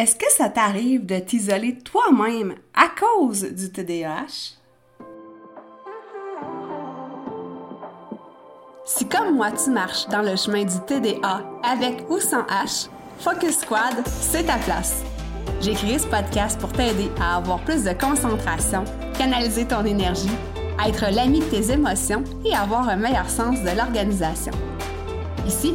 Est-ce que ça t'arrive de t'isoler toi-même à cause du TDAH? Si comme moi tu marches dans le chemin du TDA avec ou sans H, Focus Squad, c'est ta place. J'ai créé ce podcast pour t'aider à avoir plus de concentration, canaliser ton énergie, être l'ami de tes émotions et avoir un meilleur sens de l'organisation. Ici,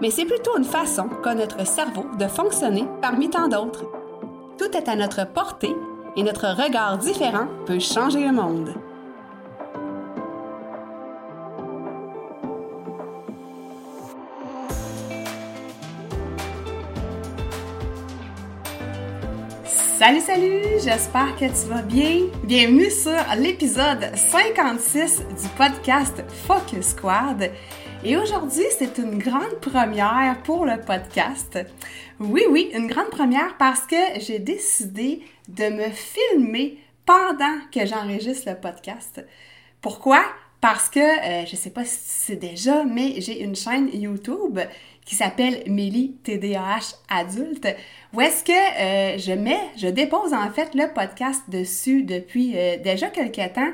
mais c'est plutôt une façon qu'a notre cerveau de fonctionner parmi tant d'autres. Tout est à notre portée et notre regard différent peut changer le monde. Salut, salut! J'espère que tu vas bien. Bienvenue sur l'épisode 56 du podcast Focus Squad. Et aujourd'hui, c'est une grande première pour le podcast. Oui, oui, une grande première parce que j'ai décidé de me filmer pendant que j'enregistre le podcast. Pourquoi? Parce que, euh, je sais pas si c'est déjà, mais j'ai une chaîne YouTube qui s'appelle Mélie TDAH adulte, où est-ce que euh, je mets, je dépose en fait le podcast dessus depuis euh, déjà quelques temps.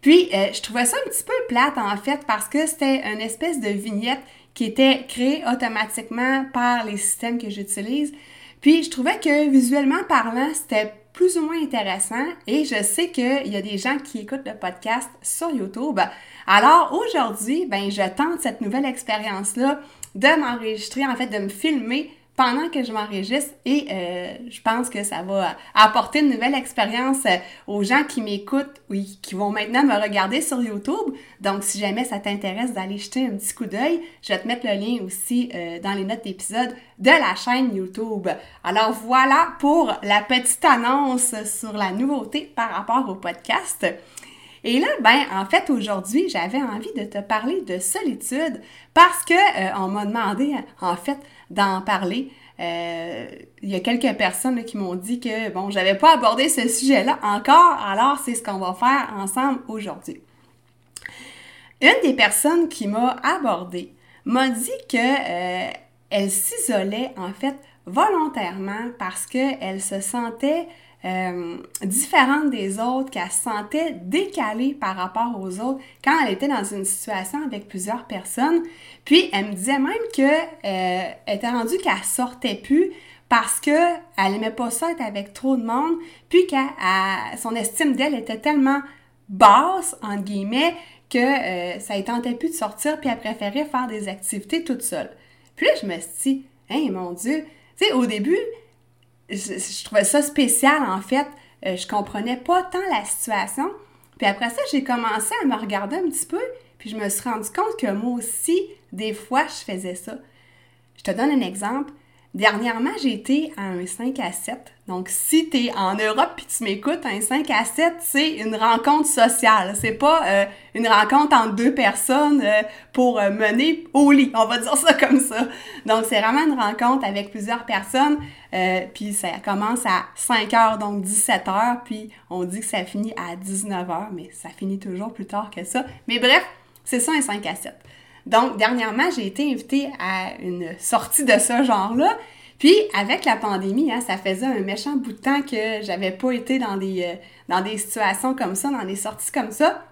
Puis, euh, je trouvais ça un petit peu plate, en fait, parce que c'était une espèce de vignette qui était créée automatiquement par les systèmes que j'utilise. Puis, je trouvais que visuellement parlant, c'était plus ou moins intéressant et je sais qu'il y a des gens qui écoutent le podcast sur YouTube. Alors aujourd'hui, ben je tente cette nouvelle expérience-là de m'enregistrer, en fait, de me filmer pendant que je m'enregistre et euh, je pense que ça va apporter une nouvelle expérience euh, aux gens qui m'écoutent ou qui vont maintenant me regarder sur YouTube. Donc, si jamais ça t'intéresse d'aller jeter un petit coup d'œil, je vais te mettre le lien aussi euh, dans les notes d'épisode de la chaîne YouTube. Alors voilà pour la petite annonce sur la nouveauté par rapport au podcast. Et là, ben, en fait, aujourd'hui, j'avais envie de te parler de solitude parce que on m'a demandé, en fait, d'en parler. Euh, il y a quelques personnes qui m'ont dit que, bon, j'avais pas abordé ce sujet-là encore, alors c'est ce qu'on va faire ensemble aujourd'hui. Une des personnes qui m'a abordé m'a dit que euh, elle s'isolait en fait volontairement parce qu'elle se sentait euh, différente des autres, qu'elle se sentait décalée par rapport aux autres quand elle était dans une situation avec plusieurs personnes. Puis elle me disait même qu'elle euh, était rendue qu'elle sortait plus parce qu'elle n'aimait pas ça être avec trop de monde, puis que son estime d'elle était tellement basse, entre guillemets, que euh, ça ne tentait plus de sortir, puis elle préférait faire des activités toute seule. Puis là, je me suis dit, hein, mon Dieu, tu sais, au début, je, trouvais ça spécial, en fait. Euh, je comprenais pas tant la situation. Puis après ça, j'ai commencé à me regarder un petit peu, puis je me suis rendu compte que moi aussi, des fois, je faisais ça. Je te donne un exemple. Dernièrement, j'ai été à un 5 à 7. Donc, si tu es en Europe puis tu m'écoutes, un 5 à 7, c'est une rencontre sociale. C'est pas euh, une rencontre entre deux personnes euh, pour euh, mener au lit. On va dire ça comme ça. Donc, c'est vraiment une rencontre avec plusieurs personnes. puis, ça commence à 5 heures, donc 17 heures. Puis, on dit que ça finit à 19 heures, mais ça finit toujours plus tard que ça. Mais bref, c'est ça un 5 à 7. Donc, dernièrement, j'ai été invitée à une sortie de ce genre-là. Puis, avec la pandémie, hein, ça faisait un méchant bout de temps que j'avais pas été dans des, euh, dans des situations comme ça, dans des sorties comme ça.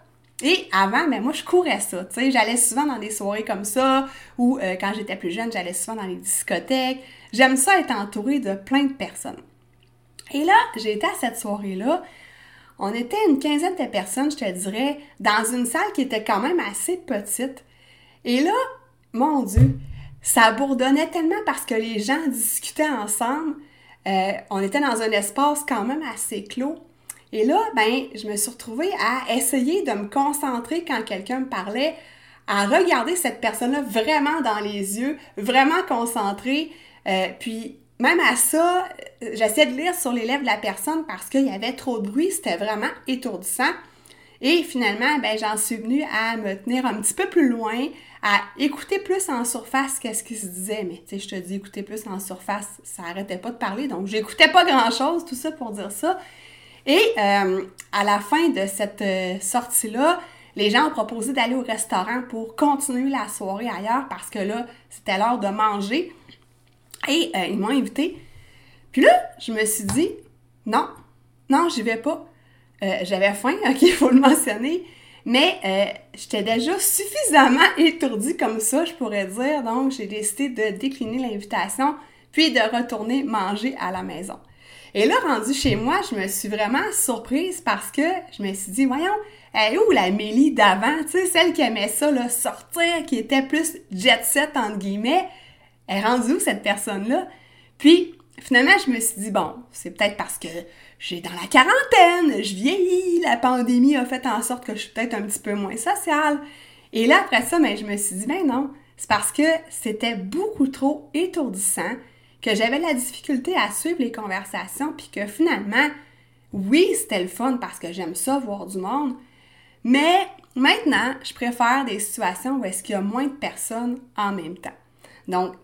Et avant, ben moi, je courais ça. Tu sais, j'allais souvent dans des soirées comme ça, ou euh, quand j'étais plus jeune, j'allais souvent dans les discothèques. J'aime ça être entourée de plein de personnes. Et là, j'ai été à cette soirée-là. On était une quinzaine de personnes, je te dirais, dans une salle qui était quand même assez petite. Et là, mon Dieu, ça bourdonnait tellement parce que les gens discutaient ensemble. Euh, on était dans un espace quand même assez clos. Et là, ben, je me suis retrouvée à essayer de me concentrer quand quelqu'un me parlait, à regarder cette personne-là vraiment dans les yeux, vraiment concentrée. Euh, puis même à ça, j'essayais de lire sur les lèvres de la personne parce qu'il y avait trop de bruit, c'était vraiment étourdissant. Et finalement, ben, j'en suis venue à me tenir un petit peu plus loin, à écouter plus en surface qu'est-ce qui se disait. Mais tu sais, je te dis écouter plus en surface, ça arrêtait pas de parler, donc j'écoutais pas grand-chose, tout ça pour dire ça. Et euh, à la fin de cette euh, sortie-là, les gens ont proposé d'aller au restaurant pour continuer la soirée ailleurs parce que là, c'était l'heure de manger. Et euh, ils m'ont invité. Puis là, je me suis dit, non, non, j'y vais pas. J'avais faim, ok, il faut le mentionner. Mais j'étais déjà suffisamment étourdie comme ça, je pourrais dire. Donc, j'ai décidé de décliner l'invitation, puis de retourner manger à la maison. Et là, rendu chez moi, je me suis vraiment surprise parce que je me suis dit, voyons, elle est où la Mélie d'avant, tu sais, celle qui aimait ça, là, sortir, qui était plus jet set, entre guillemets. Elle est rendue où, cette personne-là? Puis, finalement, je me suis dit, bon, c'est peut-être parce que j'ai dans la quarantaine, je vieillis, la pandémie a fait en sorte que je suis peut-être un petit peu moins sociale. Et là, après ça, ben, je me suis dit, ben non, c'est parce que c'était beaucoup trop étourdissant que j'avais la difficulté à suivre les conversations, puis que finalement, oui, c'était le fun parce que j'aime ça, voir du monde, mais maintenant, je préfère des situations où est-ce qu'il y a moins de personnes en même temps. Donc,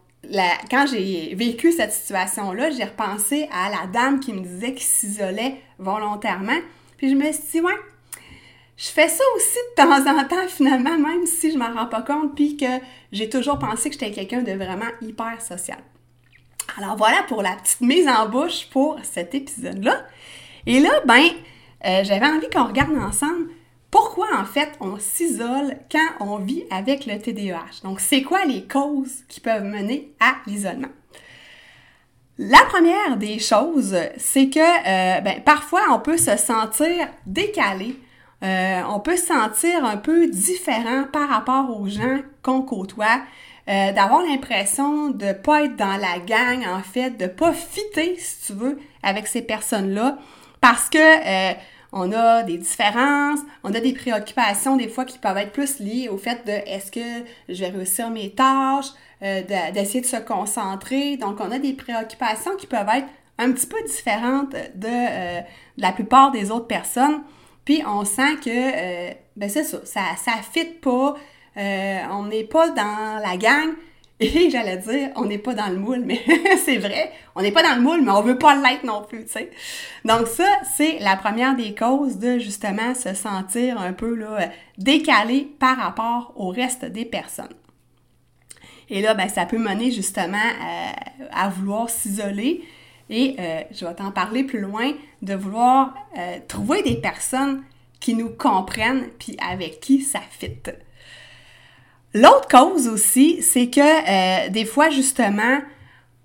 quand j'ai vécu cette situation-là, j'ai repensé à la dame qui me disait qu'il s'isolait volontairement, puis je me suis dit, ouais, je fais ça aussi de temps en temps, finalement, même si je m'en rends pas compte, puis que j'ai toujours pensé que j'étais quelqu'un de vraiment hyper social. Alors voilà pour la petite mise en bouche pour cet épisode-là. Et là, ben, euh, j'avais envie qu'on regarde ensemble pourquoi en fait on s'isole quand on vit avec le TDAH. Donc, c'est quoi les causes qui peuvent mener à l'isolement? La première des choses, c'est que euh, ben, parfois on peut se sentir décalé, euh, on peut se sentir un peu différent par rapport aux gens qu'on côtoie. Euh, d'avoir l'impression de pas être dans la gang, en fait, de pas fitter, si tu veux, avec ces personnes-là, parce que on a des différences, on a des préoccupations des fois qui peuvent être plus liées au fait de est-ce que je vais réussir mes tâches, euh, d'essayer de, se concentrer. Donc, on a des préoccupations qui peuvent être un petit peu différentes de, la plupart des autres personnes. Puis, on sent que, ben c'est ça, ça ne fit pas, euh, on n'est pas dans la gang. Et j'allais dire, on n'est pas dans le moule, mais c'est vrai, on n'est pas dans le moule, mais on veut pas l'être non plus, tu sais. Donc ça, c'est la première des causes de justement se sentir un peu là, décalé par rapport au reste des personnes. Et là, ben, ça peut mener justement euh, à, vouloir s'isoler. Et euh, je vais t'en parler plus loin, de vouloir trouver des personnes qui nous comprennent, puis avec qui ça fit. L'autre cause aussi, c'est que euh, des fois, justement,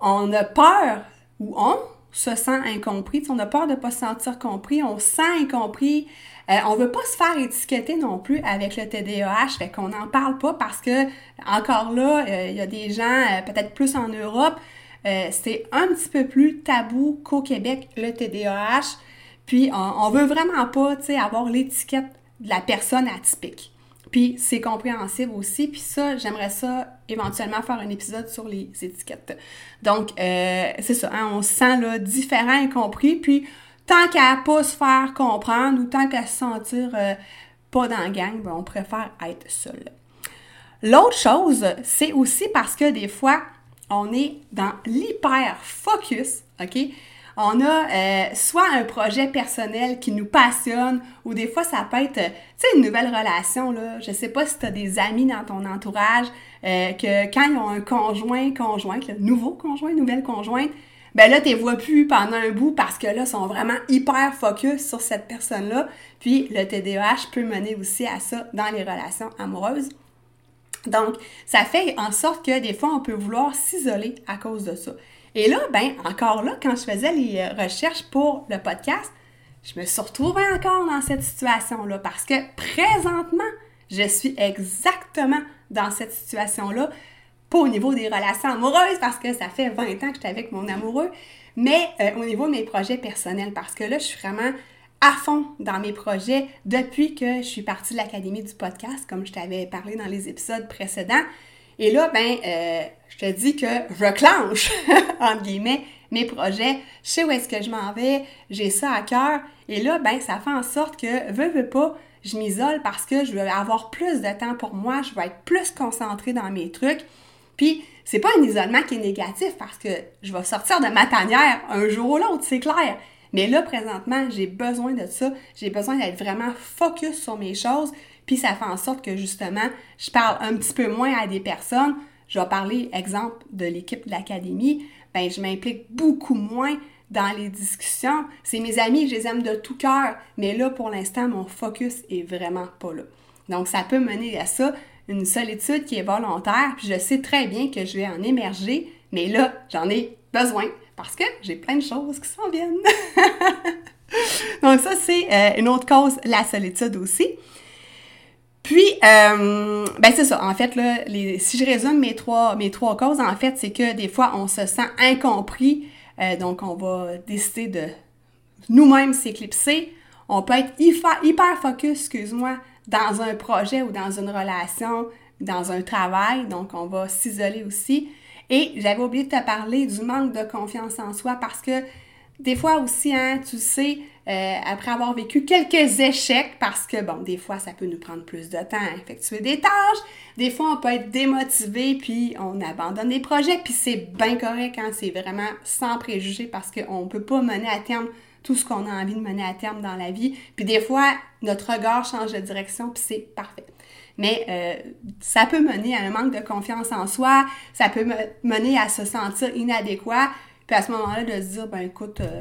on a peur ou on se sent incompris. on a peur de ne pas se sentir compris, on se sent incompris. Euh, on veut pas se faire étiqueter non plus avec le TDAH, fait qu'on n'en parle pas parce que, encore là, euh, il y a des gens, peut-être plus en Europe, c'est un petit peu plus tabou qu'au Québec, le TDAH. Puis, on, on veut vraiment pas, tu sais, avoir l'étiquette de la personne atypique. Puis c'est compréhensible aussi. Puis ça, j'aimerais ça éventuellement faire un épisode sur les étiquettes. Donc, euh, c'est ça, hein, on se sent là, différent et compris. Puis tant qu'à pas se faire comprendre ou tant qu'à se sentir euh, pas dans la gang, ben, on préfère être seul. L'autre chose, c'est aussi parce que des fois, on est dans l'hyper focus, OK? On a euh, soit un projet personnel qui nous passionne ou des fois ça peut être, tu sais, une nouvelle relation, là. Je sais pas si tu as des amis dans ton entourage euh, que quand ils ont un conjoint, conjointe, le nouveau conjoint, nouvelle conjointe, ben là, tu vois plus pendant un bout parce que là, ils sont vraiment hyper focus sur cette personne-là. Puis le TDAH peut mener aussi à ça dans les relations amoureuses. Donc, ça fait en sorte que des fois, on peut vouloir s'isoler à cause de ça. Et là, ben, encore là, quand je faisais les euh, recherches pour le podcast, je me suis retrouvée encore dans cette situation-là parce que présentement, je suis exactement dans cette situation-là. Pas au niveau des relations amoureuses parce que ça fait 20 ans que j'étais avec mon amoureux, mais euh, au niveau de mes projets personnels parce que là, je suis vraiment à fond dans mes projets depuis que je suis partie de l'Académie du podcast, comme je t'avais parlé dans les épisodes précédents. Et là, ben, euh, je te dis que je clenche, entre guillemets, mes projets, je sais où est-ce que je m'en vais, j'ai ça à cœur, et là, ben, ça fait en sorte que, veux, veux pas, je m'isole parce que je vais avoir plus de temps pour moi, je vais être plus concentrée dans mes trucs. Puis, c'est pas un isolement qui est négatif parce que je vais sortir de ma tanière un jour ou l'autre, c'est clair. Mais là, présentement, j'ai besoin de ça. J'ai besoin d'être vraiment focus sur mes choses. Puis ça fait en sorte que justement, je parle un petit peu moins à des personnes. Je vais parler, exemple, de l'équipe de l'académie. Ben, je m'implique beaucoup moins dans les discussions. C'est mes amis, je les aime de tout cœur. Mais là, pour l'instant, mon focus est vraiment pas là. Donc, ça peut mener à ça, une solitude qui est volontaire. Puis je sais très bien que je vais en émerger. Mais là, j'en ai besoin parce que j'ai plein de choses qui s'en viennent. Donc ça, c'est euh, une autre cause, la solitude aussi. Puis, euh, ben c'est ça. En fait, là, si je résume mes trois, mes trois causes, en fait, c'est que des fois, on se sent incompris. Euh, donc, on va décider de nous-mêmes s'éclipser. On peut être hyper, hyper focus, excuse-moi, dans un projet ou dans une relation, dans un travail. Donc, on va s'isoler aussi. Et j'avais oublié de te parler du manque de confiance en soi parce que des fois aussi, hein, tu sais, euh, après avoir vécu quelques échecs, parce que, bon, des fois, ça peut nous prendre plus de temps à effectuer des tâches, des fois, on peut être démotivé, puis on abandonne des projets, puis c'est bien correct, hein, c'est vraiment sans préjugés, parce qu'on ne peut pas mener à terme tout ce qu'on a envie de mener à terme dans la vie, puis des fois, notre regard change de direction, puis c'est parfait. Mais euh, ça peut mener à un manque de confiance en soi, ça peut mener à se sentir inadéquat, puis à ce moment-là, de se dire, ben écoute, euh,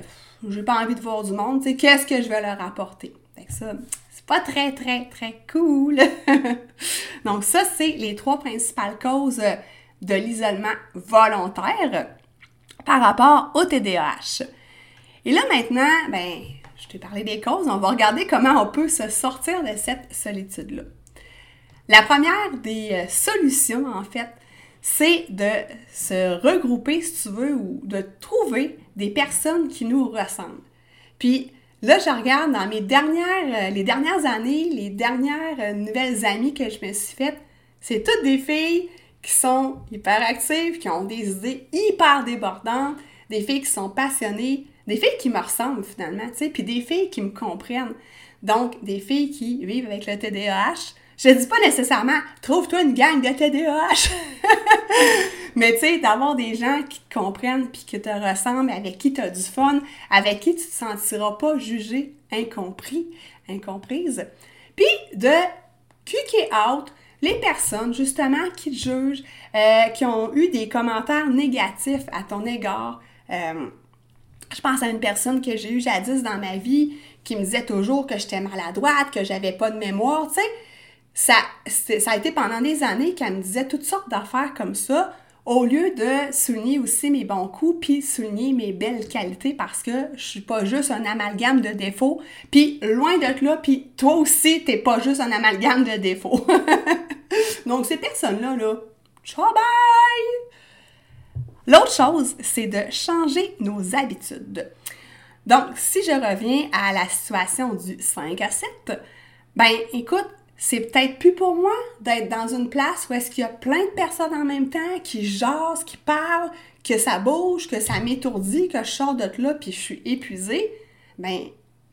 j'ai pas envie de voir du monde, tu sais, qu'est-ce que je vais leur apporter? Fait que ça, c'est pas très, très, très cool. Donc ça, c'est les trois principales causes de l'isolement volontaire par rapport au TDAH. Et là maintenant, ben, je t'ai parlé des causes, on va regarder comment on peut se sortir de cette solitude-là. La première des euh, solutions, en fait, c'est de se regrouper, si tu veux, ou de trouver des personnes qui nous ressemblent. Puis là, je regarde dans mes dernières, euh, les dernières années, les dernières euh, nouvelles amies que je me suis faites, c'est toutes des filles qui sont hyper actives, qui ont des idées hyper débordantes, des filles qui sont passionnées, des filles qui me ressemblent finalement, tu sais, puis des filles qui me comprennent. Donc, des filles qui vivent avec le TDAH, je dis pas nécessairement trouve-toi une gang de TDAH. Mais tu sais, d'avoir des gens qui te comprennent puis qui te ressemblent, avec qui tu as du fun, avec qui tu te sentiras pas jugé, incompris, incomprise. Puis de kicker out les personnes justement qui te jugent, euh, qui ont eu des commentaires négatifs à ton égard. Euh, je pense à une personne que j'ai eue jadis dans ma vie qui me disait toujours que j'étais maladroite, que j'avais pas de mémoire, tu sais ça, ça a été pendant des années qu'elle me disait toutes sortes d'affaires comme ça, au lieu de souligner aussi mes bons coups, puis souligner mes belles qualités, parce que je suis pas juste un amalgame de défauts, puis loin d'être là, puis toi aussi, t'es pas juste un amalgame de défauts. Donc, ces personnes-là, là, ciao bye! L'autre chose, c'est de changer nos habitudes. Donc, si je reviens à la situation du 5 à 7, ben écoute, c'est peut-être plus pour moi d'être dans une place où est-ce qu'il y a plein de personnes en même temps qui jasent, qui parlent, que ça bouge, que ça m'étourdit, que je sors de là puis je suis épuisée. Ben,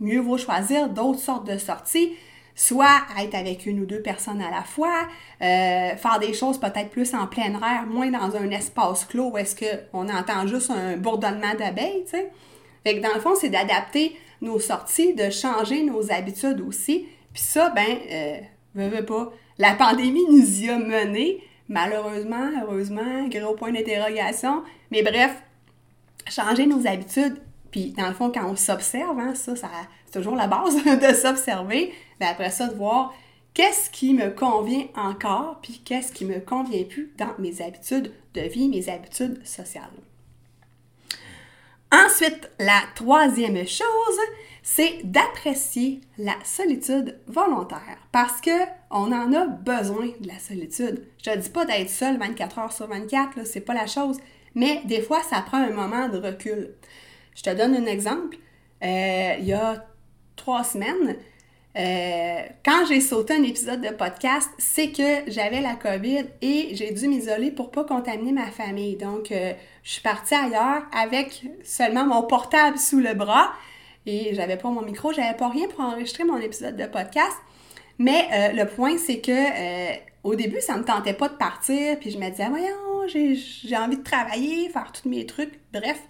mieux vaut choisir d'autres sortes de sorties, soit être avec une ou deux personnes à la fois, euh, faire des choses peut-être plus en plein air, moins dans un espace clos où est-ce qu'on entend juste un bourdonnement d'abeilles, tu sais. Fait que dans le fond, c'est d'adapter nos sorties, de changer nos habitudes aussi. Puis ça, ben, euh, veux, pas. La pandémie nous y a menés, malheureusement, heureusement, gros point d'interrogation. Mais bref, changer nos habitudes, puis dans le fond, quand on s'observe, hein, ça, ça c'est toujours la base de s'observer, mais après ça, de voir qu'est-ce qui me convient encore, puis qu'est-ce qui me convient plus dans mes habitudes de vie, mes habitudes sociales. Ensuite, la troisième chose, c'est d'apprécier la solitude volontaire parce que on en a besoin de la solitude. Je te dis pas d'être seul 24 heures sur 24, c'est pas la chose, mais des fois ça prend un moment de recul. Je te donne un exemple. Euh, il y a trois semaines, euh, quand j'ai sauté un épisode de podcast, c'est que j'avais la COVID et j'ai dû m'isoler pour pas contaminer ma famille. Donc, euh, je suis partie ailleurs avec seulement mon portable sous le bras et j'avais pas mon micro, j'avais pas rien pour enregistrer mon épisode de podcast. Mais euh, le point, c'est que au début, ça me tentait pas de partir, puis je me disais, voyons, j'ai envie de travailler, faire tous mes trucs, bref.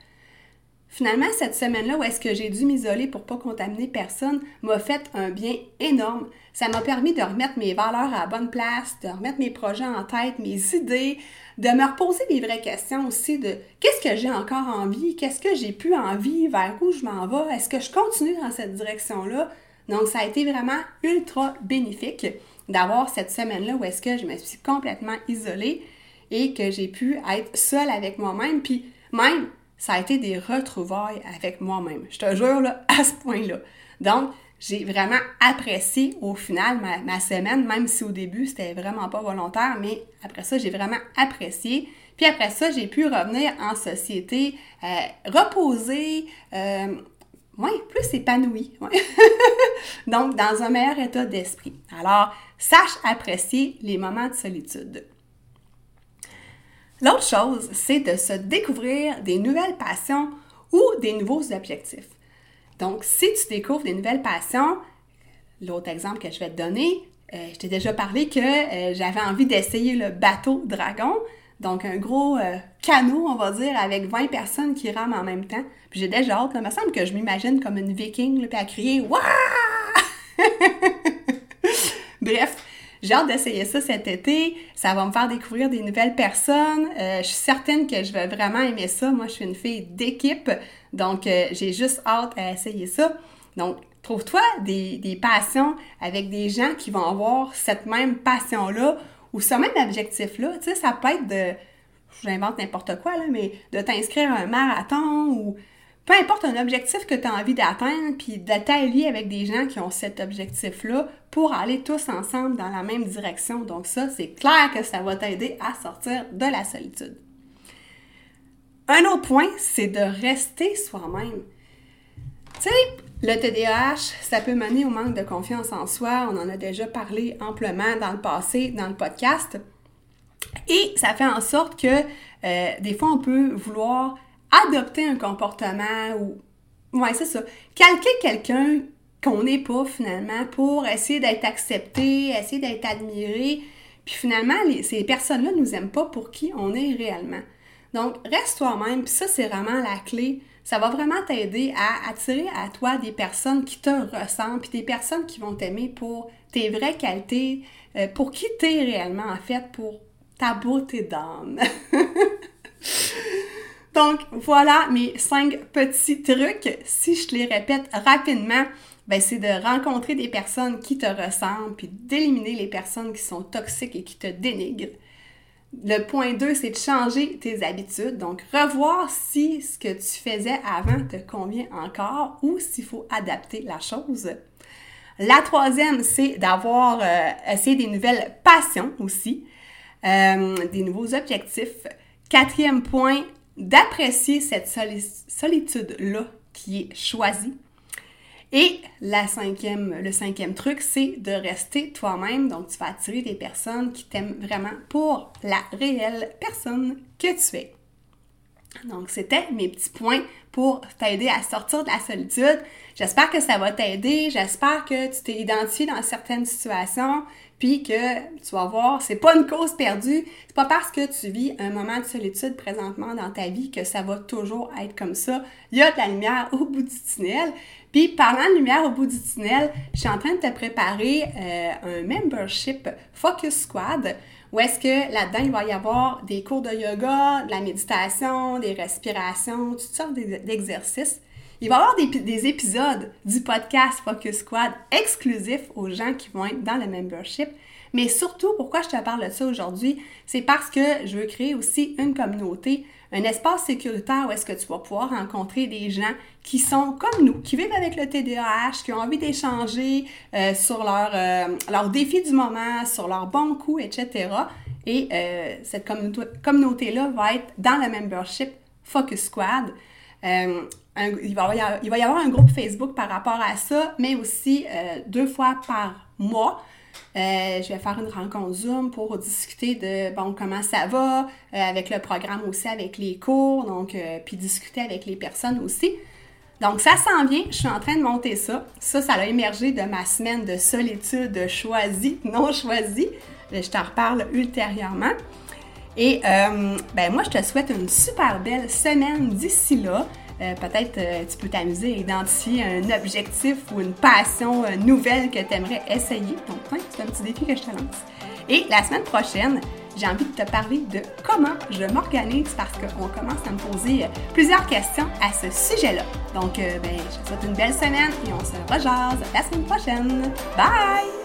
Finalement, cette semaine-là où est-ce que j'ai dû m'isoler pour pas contaminer personne m'a fait un bien énorme. Ça m'a permis de remettre mes valeurs à la bonne place, de remettre mes projets en tête, mes idées, de me reposer des vraies questions aussi de qu'est-ce que j'ai encore envie, qu'est-ce que j'ai plus envie, vers où je m'en vais, est-ce que je continue dans cette direction-là. Donc, ça a été vraiment ultra bénéfique d'avoir cette semaine-là où est-ce que je me suis complètement isolée et que j'ai pu être seule avec moi-même. Puis même, ça a été des retrouvailles avec moi-même. Je te jure, là, à ce point-là. Donc, j'ai vraiment apprécié au final ma, semaine, même si au début, c'était vraiment pas volontaire, mais après ça, j'ai vraiment apprécié. Puis après ça, j'ai pu revenir en société, euh, reposer, euh, plus épanoui. Donc, dans un meilleur état d'esprit. Alors, sache apprécier les moments de solitude. L'autre chose, c'est de se découvrir des nouvelles passions ou des nouveaux objectifs. Donc, si tu découvres des nouvelles passions, l'autre exemple que je vais te donner, euh, je t'ai déjà parlé que euh, j'avais envie d'essayer le bateau dragon, donc un gros euh, canot, on va dire, avec 20 personnes qui rament en même temps. Puis j'ai déjà hâte, il me semble que je m'imagine comme une viking, puis à crier « Wouah! Bref, j'ai hâte d'essayer ça cet été. Ça va me faire découvrir des nouvelles personnes. Euh, je suis certaine que je vais vraiment aimer ça. Moi, je suis une fille d'équipe. Donc, euh, j'ai juste hâte à essayer ça. Donc, trouve-toi des, des, passions avec des gens qui vont avoir cette même passion-là ou ce même objectif-là. Tu sais, ça peut être de, j'invente n'importe quoi, là, mais de t'inscrire à un marathon ou peu importe un objectif que tu as envie d'atteindre, puis de t'allier avec des gens qui ont cet objectif-là pour aller tous ensemble dans la même direction. Donc ça, c'est clair que ça va t'aider à sortir de la solitude. Un autre point, c'est de rester soi-même. Tu sais, le TDAH, ça peut mener au manque de confiance en soi. On en a déjà parlé amplement dans le passé, dans le podcast. Et ça fait en sorte que euh, des fois, on peut vouloir adopter un comportement ou. Ouais, c'est ça. Calquer quelqu'un qu'on n'est pas finalement pour essayer d'être accepté, essayer d'être admiré. Puis finalement, ces personnes-là ne nous aiment pas pour qui on est réellement. Donc, reste toi-même, puis ça, c'est vraiment la clé. Ça va vraiment t'aider à attirer à toi des personnes qui te ressemblent, puis des personnes qui vont t'aimer pour tes vraies qualités, euh, pour qui t'es réellement, en fait, pour ta beauté d'âme. Donc, voilà mes cinq petits trucs. Si je les répète rapidement, ben, c'est de rencontrer des personnes qui te ressemblent, puis d'éliminer les personnes qui sont toxiques et qui te dénigrent. Le point 2, c'est de changer tes habitudes. Donc, revoir si ce que tu faisais avant te convient encore ou s'il faut adapter la chose. La troisième, c'est d'avoir euh, essayé des nouvelles passions aussi, euh, des nouveaux objectifs. Quatrième point, d'apprécier cette solitude-là qui est choisie. Et le cinquième truc, c'est de rester toi-même. Donc, tu vas attirer des personnes qui t'aiment vraiment pour la réelle personne que tu es. Donc, c'était mes petits points pour t'aider à sortir de la solitude. J'espère que ça va t'aider. J'espère que tu t'es identifié dans certaines situations, puis que tu vas voir, c'est pas une cause perdue. C'est pas parce que tu vis un moment de solitude présentement dans ta vie que ça va toujours être comme ça. Il y a de la lumière au bout du tunnel. Puis parlant de lumière au bout du tunnel, je suis en train de te préparer euh, un membership Focus Squad où est-ce que là-dedans, il va y avoir des cours de yoga, de la méditation, des respirations, toutes sortes d'exercices. Il va y avoir des, des, épisodes du podcast Focus Squad exclusifs aux gens qui vont être dans le membership. Mais surtout, pourquoi je te parle de ça aujourd'hui, c'est parce que je veux créer aussi une communauté un espace sécuritaire où est-ce que tu vas pouvoir rencontrer des gens qui sont comme nous, qui vivent avec le TDAH, qui ont envie d'échanger euh, sur leur, euh, leur défi du moment, sur leurs bons coups, etc. Et euh, cette communauté-là va être dans le membership Focus Squad. Il, va y avoir, un groupe Facebook par rapport à ça, mais aussi deux fois par mois. je vais faire une rencontre Zoom pour discuter de bon comment ça va, avec le programme aussi, avec les cours, donc puis discuter avec les personnes aussi. Donc, ça s'en vient, je suis en train de monter ça. Ça, ça a émergé de ma semaine de solitude choisie, non choisie. Je t'en reparle ultérieurement. Et euh, ben moi, je te souhaite une super belle semaine d'ici là. Euh, peut-être euh, tu peux t'amuser à identifier un objectif ou une passion nouvelle que tu aimerais essayer. Donc, c'est un petit défi que je te lance. Et la semaine prochaine, j'ai envie de te parler de comment je m'organise parce qu'on commence à me poser plusieurs questions à ce sujet-là. Donc, ben, je te souhaite une belle semaine et on se rejase la semaine prochaine. Bye!